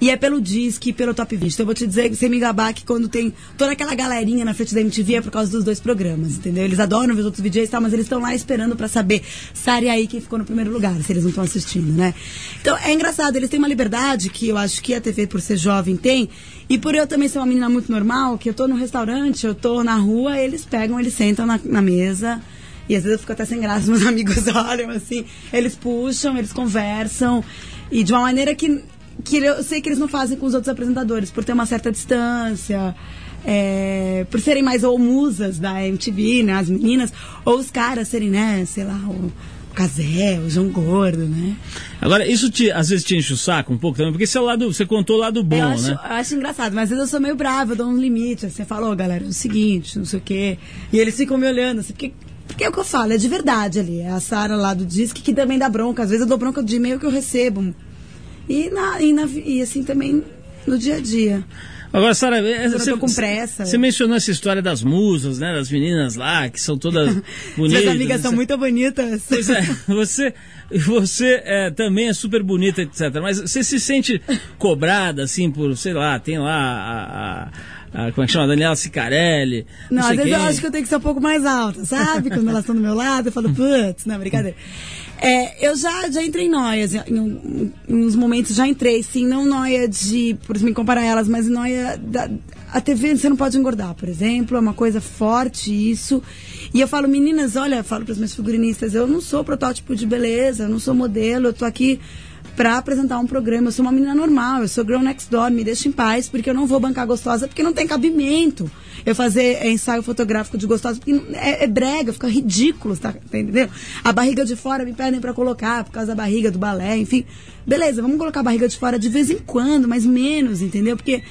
e é pelo Disque e pelo Top 20. Então eu vou te dizer, sem me gabar, que quando tem toda aquela galerinha na frente da MTV é por causa dos dois programas, entendeu? Eles adoram ver os outros VJs e tal, mas eles estão lá esperando pra saber, Sari aí quem ficou no primeiro lugar, se eles não estão assistindo, né? Então é engraçado, eles têm uma liberdade que eu acho que a TV, por ser jovem, tem. E por eu também ser uma menina muito normal, que eu tô no restaurante, eu tô na rua, eles pegam, eles sentam na, na mesa. E às vezes eu fico até sem graça, (laughs) meus amigos olham assim, eles puxam, eles conversam. E de uma maneira que, que eu sei que eles não fazem com os outros apresentadores, por ter uma certa distância. é, por serem mais ou musas da MTV, né, as meninas, ou os caras serem, né, sei lá, o, Casé, o João Gordo, né? Agora, isso te, às vezes te enche o saco um pouco também, porque é o lado, você contou o lado bom, eu, acho, né? eu acho engraçado, mas às vezes eu sou meio brava, eu dou um limite. Assim, eu falo, ô galera, é o seguinte, não sei o quê. E eles ficam me olhando, assim, porque, porque é o que eu falo, é de verdade ali. É a Sara lá do Disque que também dá bronca. Às vezes eu dou bronca de e-mail que eu recebo. E, na, e, na, e assim também no dia a dia. Agora, Sara, é, você, com pressa. você mencionou essa história das musas, né? Das meninas lá, que são todas (laughs) bonitas. Minhas amigas são muito bonitas. Pois é, (laughs) você, você é, também é super bonita, etc. Mas você se sente cobrada, assim, por, sei lá, tem lá a. a- a- como é que chama? Daniela Sicarelli. Não, Não, às vezes quem. eu acho que eu tenho que ser um pouco mais alta, sabe? Quando elas estão do meu lado, eu falo, putz, não, brincadeira. É, eu já, já entrei em noias, em, em, uns momentos já entrei, sim, não noia de, por me comparar a elas, mas noia da, a TV você não pode engordar, por exemplo, é uma coisa forte isso, E eu falo, meninas, olha, falo para as minhas figurinistas, eu não sou protótipo de beleza, eu não sou modelo, eu tô aqui para apresentar um programa. Eu sou uma menina normal, eu sou girl next door, me deixa em paz, porque eu não vou bancar gostosa, porque não tem cabimento eu fazer ensaio fotográfico de gostosa, porque é, é brega, fica ridículo, tá, tá? A barriga de fora me pedem para colocar, por causa da barriga do balé, enfim. Beleza, vamos colocar a barriga de fora de vez em quando, mas menos, entendeu? Porque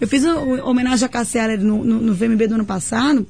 eu fiz uma homenagem a Cassia no, no, no VMB do ano passado,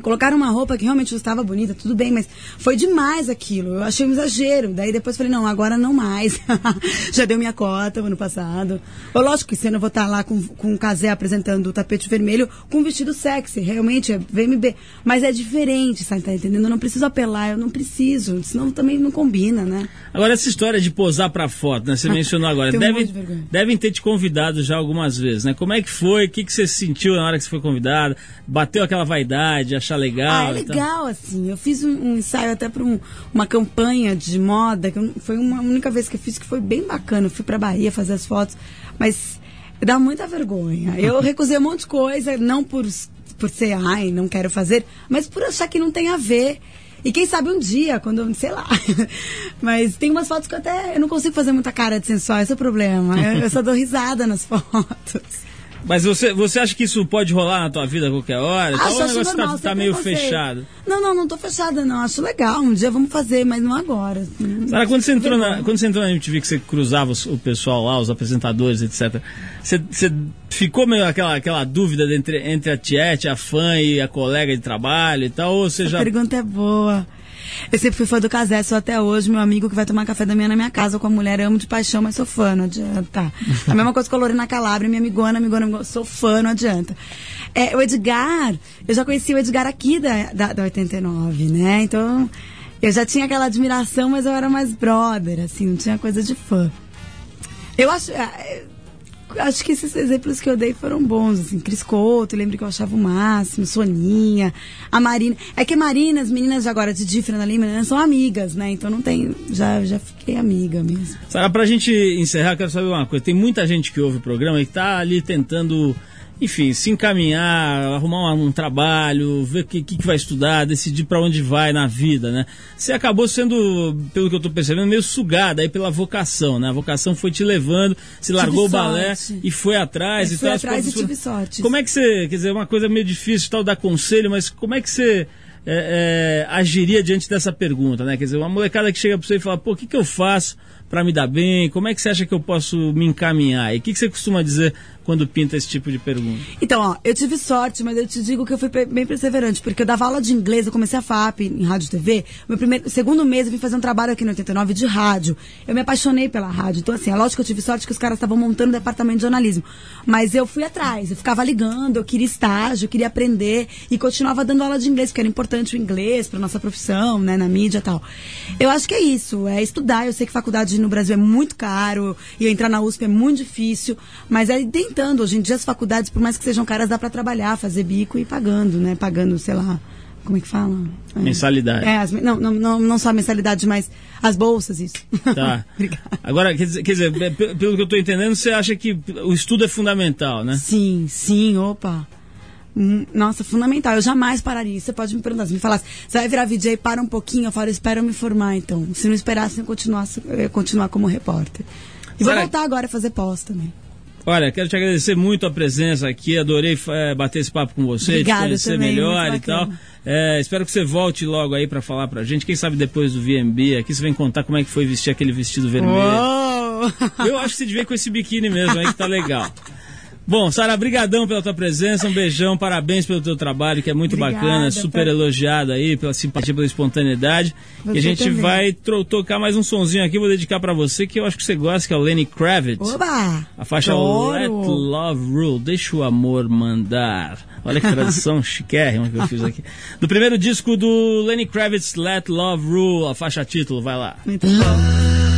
Colocaram uma roupa que realmente estava bonita, tudo bem, mas foi demais aquilo. Eu achei um exagero. Daí depois falei, não, agora não mais. (laughs) Já deu minha cota ano passado. Ou, lógico que você não vou estar lá com, com o Casé apresentando o tapete vermelho com um vestido sexy. Realmente é VMB. Mas é diferente, sabe? Tá entendendo? Eu não preciso apelar, eu não preciso. Senão também não combina, né? Agora, essa história de posar pra foto, né? Você (laughs) mencionou agora. Um Deve, monte de devem ter te convidado já algumas vezes, né? Como é que foi? O que, que você sentiu na hora que você foi convidada? Bateu aquela vaidade, achar legal? Ah, é legal, assim. Eu fiz um, um ensaio até para um- uma campanha de moda, que foi uma única vez que eu fiz que foi bem bacana. Eu fui pra Bahia fazer as fotos, mas dá muita vergonha. Eu (laughs) recusei um monte de coisa, não por, por ser, ai, não quero fazer, mas por achar que não tem a ver. E quem sabe um dia, quando sei lá. (laughs) Mas tem umas fotos que eu até eu não consigo fazer muita cara de sensual, esse é o problema. Eu, eu só dou risada nas (laughs) fotos. Mas você, você acha que isso pode rolar na tua vida a qualquer hora? Então, Acho, o acho negócio normal, tá, tá meio fechado. Não, não, não tô fechada, não. Acho legal. Um dia vamos fazer, mas não agora. Sara, quando você, entrou na, quando você entrou na MTV, que você cruzava os- o pessoal lá, os apresentadores, etc., você, você ficou meio aquela, aquela dúvida entre, entre a Tiete, a fã e a colega de trabalho e tal? Ou você Essa já. pergunta é boa. Eu sempre fui fã do Casé, sou até hoje meu amigo que vai tomar café da manhã na minha casa com a mulher. Amo de paixão, mas sou fã, não adianta. A mesma coisa com a Lorena Calabria, minha amigona, amigona, amigona, sou fã, não adianta. É, o Edgar, eu já conheci o Edgar aqui da, da, da 89, né? Então, eu já tinha aquela admiração, mas eu era mais brother, assim, não tinha coisa de fã. Eu acho. Acho que esses exemplos que eu dei foram bons, assim. Cris Couto, lembro que eu achava o máximo, Soninha, a Marina. É que Marina, as meninas de agora de Fernanda Lima, né, são amigas, né? Então não tem. Já, já fiquei amiga mesmo. Sara, pra gente encerrar, quero saber uma coisa. Tem muita gente que ouve o programa e tá ali tentando, enfim, se encaminhar, arrumar um, um trabalho, ver o que, que, vai estudar, decidir pra onde vai na vida, né? Você acabou sendo, pelo que eu tô percebendo, meio sugada aí pela vocação, né? A vocação foi te levando, se largou o balé e foi atrás Eu e tal. atrás e tive sorte. Como é que você, quer dizer, uma coisa meio difícil tal dar conselho, mas como é que você é, é, agiria diante dessa pergunta, né? Quer dizer, uma molecada que chega pra você e fala, pô, o que, que eu faço para me dar bem? Como é que você acha que eu posso me encaminhar? E o que, que você costuma dizer quando pinta esse tipo de pergunta? Então, ó, eu tive sorte, mas eu te digo que eu fui bem perseverante, porque eu dava aula de inglês, eu comecei a FAP em rádio e TV. Meu primeiro, segundo mês eu vim fazer um trabalho aqui no 89 de rádio. Eu me apaixonei pela rádio. Então, assim, é lógico que eu tive sorte que os caras estavam montando o departamento de jornalismo. Mas eu fui atrás, eu ficava ligando, eu queria estágio, eu queria aprender e continuava dando aula de inglês, porque era importante o inglês para nossa profissão, né, na mídia e tal. Eu acho que é isso, é estudar. Eu sei que faculdade no Brasil é muito caro e entrar na USP é muito difícil, mas é tentando. Hoje em dia as faculdades, por mais que sejam caras, dá para trabalhar, fazer bico e pagando, né? Pagando, sei lá, como é que fala? É. Mensalidade. É, as- não, não, não, não só a mensalidade, mas as bolsas, isso. Tá. (laughs) Agora, quer dizer, quer dizer, pe- pelo que eu estou entendendo, você acha que o estudo é fundamental, né? Sim, sim, opa. Hum, Nossa, fundamental. Eu jamais pararia. Você pode me perguntar, se me falasse, você vai virar VJ, para um pouquinho. Eu falo, espera eu me formar, então. Se não esperasse, eu continuasse, eu continuar como repórter. E vou voltar agora a fazer pós também. Olha, quero te agradecer muito a presença aqui, adorei eh, bater esse papo com você, Obrigada te conhecer também, melhor e tal. Eh, espero que você volte logo aí para falar pra gente. Quem sabe depois do VMB aqui você vem contar como é que foi vestir aquele vestido vermelho. Uou! Eu acho que você devia ir com esse biquíni mesmo aí que tá legal. (laughs) Bom, Sara, brigadão pela tua presença, um beijão, parabéns pelo teu trabalho, que é muito Obrigada, bacana, super tá- elogiado aí, pela simpatia, pela espontaneidade. e a Você gente também. vai tocar mais um sonzinho aqui, vou dedicar pra você, que eu acho que você gosta, que é o Lenny Kravitz. Oba! A faixa Adoro! Let Love Rule, deixa o amor mandar. Olha que tradução (laughs) chiquérrima que eu fiz aqui. Do primeiro disco do Lenny Kravitz, Let Love Rule, a faixa título, vai lá. Muito bom.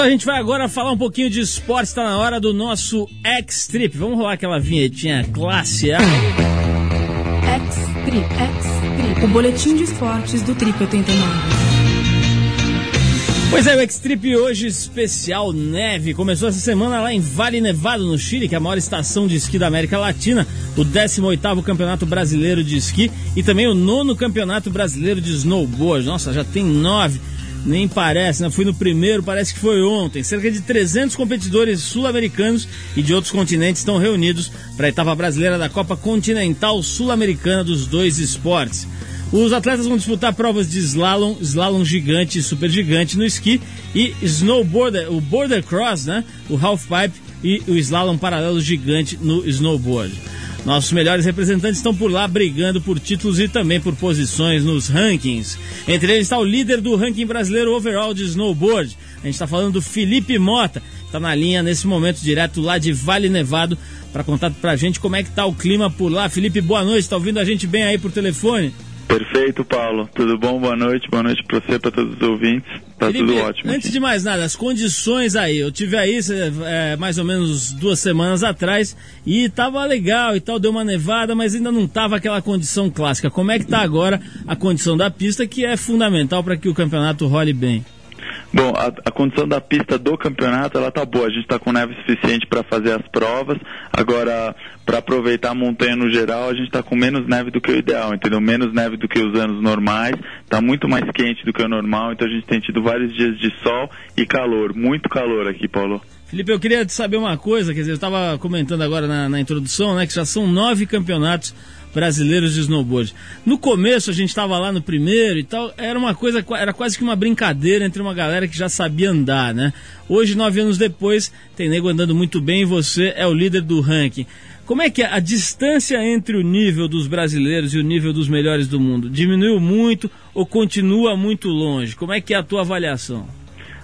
Só, a gente vai agora falar um pouquinho de esporte, está na hora do nosso X-Trip. Vamos rolar aquela vinhetinha classe A. X-Trip, X-Trip, o boletim de esportes do Trip 89. Pois é, o X-Trip hoje especial neve. Começou essa semana lá em Vale Nevado, no Chile, que é a maior estação de esqui da América Latina. O 18º Campeonato Brasileiro de Esqui e também o nono Campeonato Brasileiro de Snowboard. Nossa, já tem nove. Nem parece, né? Fui no primeiro, parece que foi ontem. Cerca de 300 competidores sul-americanos e de outros continentes estão reunidos para a etapa brasileira da Copa Continental Sul-Americana dos dois esportes. Os atletas vão disputar provas de slalom, slalom gigante e super gigante no esqui e snowboarder, o border cross, né? O half pipe e o slalom paralelo gigante no snowboard. Nossos melhores representantes estão por lá brigando por títulos e também por posições nos rankings. Entre eles está o líder do ranking brasileiro overall de snowboard. A gente está falando do Felipe Mota, está na linha nesse momento direto lá de Vale Nevado para contar pra gente como é que tá o clima por lá. Felipe, boa noite, está ouvindo a gente bem aí por telefone? Perfeito, Paulo. Tudo bom? Boa noite. Boa noite para você, para todos os ouvintes. Tá Felipe, tudo ótimo. Antes aqui. de mais nada, as condições aí. Eu tive aí é, mais ou menos duas semanas atrás e tava legal e tal, deu uma nevada, mas ainda não tava aquela condição clássica. Como é que tá agora a condição da pista, que é fundamental para que o campeonato role bem? Bom, a, a condição da pista do campeonato ela tá boa. A gente está com neve suficiente para fazer as provas. Agora, para aproveitar a montanha no geral, a gente está com menos neve do que o ideal, entendeu? Menos neve do que os anos normais. Tá muito mais quente do que o normal. Então a gente tem tido vários dias de sol e calor, muito calor aqui, Paulo. Felipe, eu queria saber uma coisa, quer dizer, eu estava comentando agora na, na introdução, né, que já são nove campeonatos brasileiros de snowboard. No começo a gente estava lá no primeiro e tal, era uma coisa, era quase que uma brincadeira entre uma galera que já sabia andar, né? Hoje, nove anos depois, tem nego andando muito bem e você é o líder do ranking. Como é que é a distância entre o nível dos brasileiros e o nível dos melhores do mundo? Diminuiu muito ou continua muito longe? Como é que é a tua avaliação?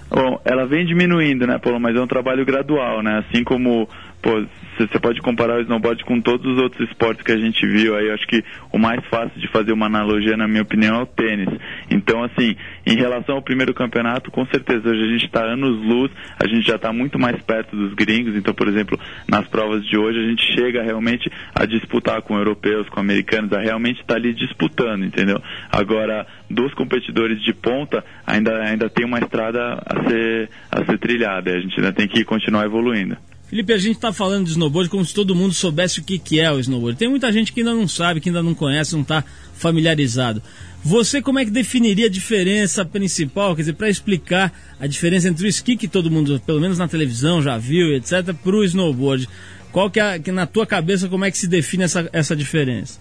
Bom, ela vem diminuindo, né, Paulo? Mas é um trabalho gradual, né? Assim como, pô, você pode comparar o snowboard com todos os outros esportes que a gente viu aí. Acho que o mais fácil de fazer uma analogia, na minha opinião, é o tênis. Então, assim, em relação ao primeiro campeonato, com certeza hoje a gente está anos-luz, a gente já está muito mais perto dos gringos. Então, por exemplo, nas provas de hoje, a gente chega realmente a disputar com europeus, com americanos, a realmente estar ali disputando, entendeu? Agora, dos competidores de ponta, ainda, ainda tem uma estrada a ser, a ser trilhada. A gente ainda tem que continuar evoluindo. Felipe, a gente está falando de snowboard como se todo mundo soubesse o que, que é o snowboard. Tem muita gente que ainda não sabe, que ainda não conhece, não está familiarizado. Você como é que definiria a diferença principal, quer dizer, para explicar a diferença entre o esqui que todo mundo, pelo menos na televisão, já viu, etc., para o snowboard? Qual que é, que na tua cabeça, como é que se define essa, essa diferença?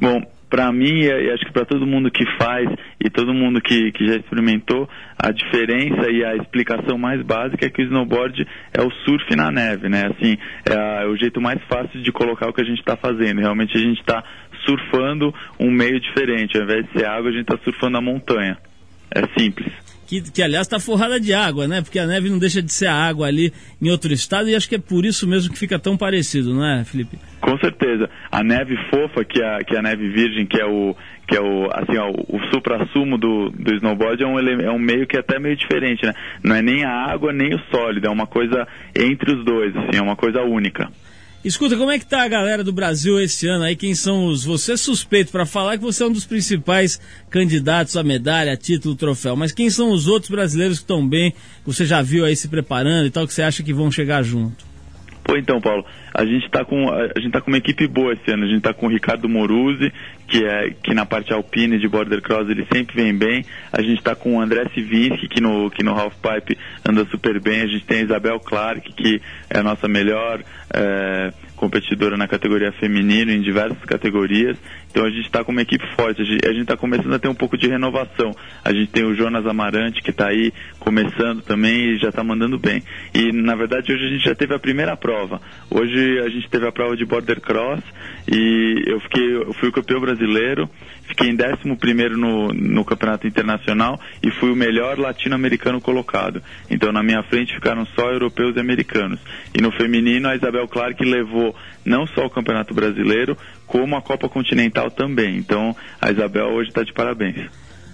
Bom, para mim e acho que para todo mundo que faz e todo mundo que, que já experimentou, a diferença e a explicação mais básica é que o snowboard é o surf na neve, né? Assim, é, é o jeito mais fácil de colocar o que a gente está fazendo. Realmente a gente está surfando um meio diferente. Ao invés de ser água, a gente está surfando a montanha. É simples. Que, que aliás está forrada de água, né? Porque a neve não deixa de ser a água ali em outro estado e acho que é por isso mesmo que fica tão parecido, não é, Felipe? Com certeza. A neve fofa, que é, a- que é a neve virgem, que é o que é o assim ó, o supra-sumo do, do snowboard é um, é um meio que é até meio diferente, né? Não é nem a água nem o sólido, é uma coisa entre os dois, assim, é uma coisa única. Escuta, como é que tá a galera do Brasil esse ano aí? Quem são os. Você é suspeito para falar que você é um dos principais candidatos à medalha, título, troféu, mas quem são os outros brasileiros que estão bem, que você já viu aí se preparando e tal, que você acha que vão chegar junto? Pô, então, Paulo, a gente tá com a gente tá com uma equipe boa esse ano. A gente tá com o Ricardo Moruzzi, que é que na parte alpine de border cross ele sempre vem bem. A gente tá com o André Sivinski, que no que no half pipe anda super bem. A gente tem a Isabel Clark, que é a nossa melhor é, competidora na categoria feminino em diversas categorias. Então a gente está com uma equipe forte. A gente está começando a ter um pouco de renovação. A gente tem o Jonas Amarante que está aí começando também e já está mandando bem. E na verdade hoje a gente já teve a primeira prova. Hoje a gente teve a prova de border cross e eu fiquei, eu fui o campeão brasileiro, fiquei em 11 primeiro no, no campeonato internacional e fui o melhor latino-americano colocado. Então na minha frente ficaram só europeus e americanos. E no feminino a Isabel Clark levou não só o campeonato brasileiro como a Copa Continental também. Então a Isabel hoje está de parabéns.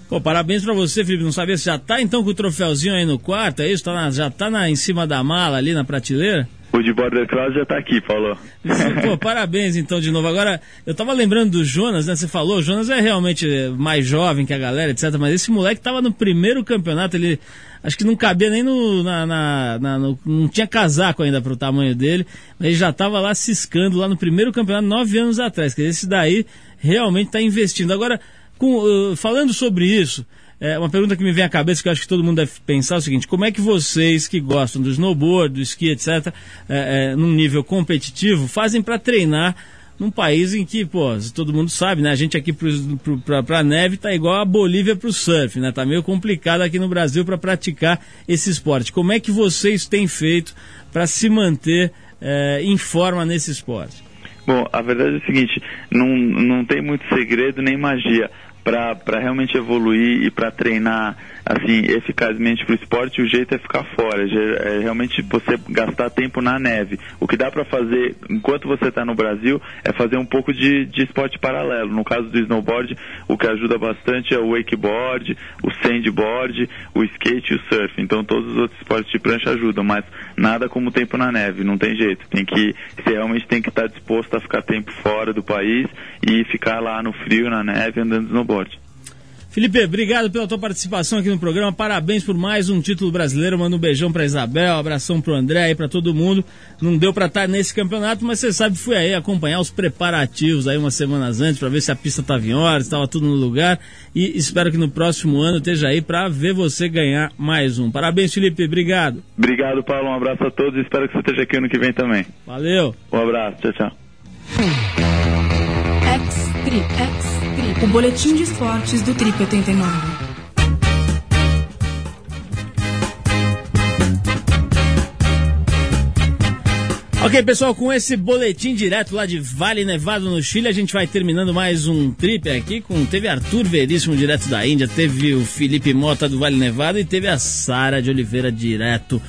Pô, parabéns pra você, Felipe. Não sabia se já tá então com o troféuzinho aí no quarto, é isso? Tá na- já tá na, em cima da mala ali na prateleira? O de Border Cross já tá aqui, Paulo. (laughs) Pô, parabéns então de novo. Agora, eu tava lembrando do Jonas, né? Você falou, o Jonas é realmente mais jovem que a galera, etc. Mas esse moleque tava no primeiro campeonato, ele acho que não cabia nem no. Na, na- na- no- não tinha casaco ainda pro tamanho dele, mas ele já tava lá ciscando lá no primeiro campeonato nove anos atrás. Quer dizer, esse daí realmente tá investindo. Agora, com, eh, falando sobre isso. É uma pergunta que me vem à cabeça que eu acho que todo mundo deve pensar é o seguinte: como é que vocês que gostam do snowboard, do esqui, etc., é, é, num nível competitivo, fazem para treinar num país em que, pô, todo mundo sabe, né? A gente aqui pra, pra neve tá igual a Bolívia pro surf, né? Tá meio complicado aqui no Brasil para praticar esse esporte. Como é que vocês têm feito para se manter é, em forma nesse esporte? Bom, a verdade é o seguinte, não, não tem muito segredo nem magia. Para realmente evoluir e para treinar assim eficazmente para o esporte, o jeito é ficar fora, já- é realmente você gastar tempo na neve. O que dá para fazer enquanto você está no Brasil é fazer um pouco de, de esporte paralelo. No caso do snowboard, o que ajuda bastante é o wakeboard, o sandboard, o skate e o surf. Então todos os outros esportes de prancha ajudam, mas nada como tempo na neve, não tem jeito. Tem que, você realmente tem que estar disposto a ficar tempo fora do país e ficar lá no frio, na neve, andando de snowboard. Felipe, obrigado pela tua participação aqui no programa. Parabéns por mais um título brasileiro. Manda um beijão pra Isabel, abração pro André e pra todo mundo. Não deu pra estar nesse campeonato, mas você sabe, fui aí acompanhar os preparativos aí umas semanas antes pra ver se a pista estava em hora, se estava tudo no lugar. E espero que no próximo ano esteja aí pra ver você ganhar mais um. Parabéns, Felipe. Obrigado. Obrigado, Paulo. Um abraço a todos e espero que você esteja aqui ano que vem também. Valeu. Um abraço. Tchau, tchau. X-Trip, X-Trip, o boletim de esportes do Trip 89. Ok, pessoal, com esse boletim direto lá de Vale Nevado, no Chile, a gente vai terminando mais um trip aqui. Com, teve Arthur Veríssimo, direto da Índia, teve o Felipe Mota do Vale Nevado e teve a Sara de Oliveira, direto,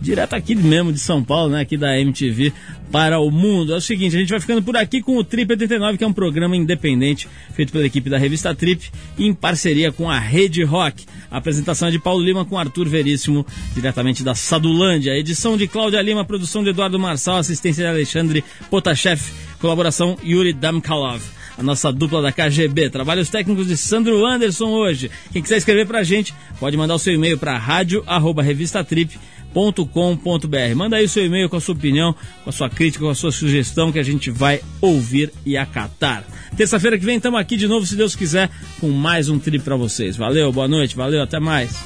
direto aqui mesmo de São Paulo, né? Aqui da MTV para o mundo. É o seguinte, a gente vai ficando por aqui com o Trip 89, que é um programa independente feito pela equipe da revista Trip, em parceria com a Rede Rock. A apresentação é de Paulo Lima com Arthur Veríssimo, diretamente da Sadulândia. Edição de Cláudia Lima, produção de Eduardo Marçal, assistência de Alexandre Potashev, colaboração Yuri Damkalov. A nossa dupla da KGB. Trabalhos técnicos de Sandro Anderson hoje. Quem quiser escrever pra gente, pode mandar o seu e-mail para rádio@revistatrip.com.br. Manda aí o seu e-mail com a sua opinião, com a sua crítica, com a sua sugestão que a gente vai ouvir e acatar. Terça-feira que vem estamos aqui de novo, se Deus quiser, com mais um trip pra vocês. Valeu, boa noite, valeu, até mais.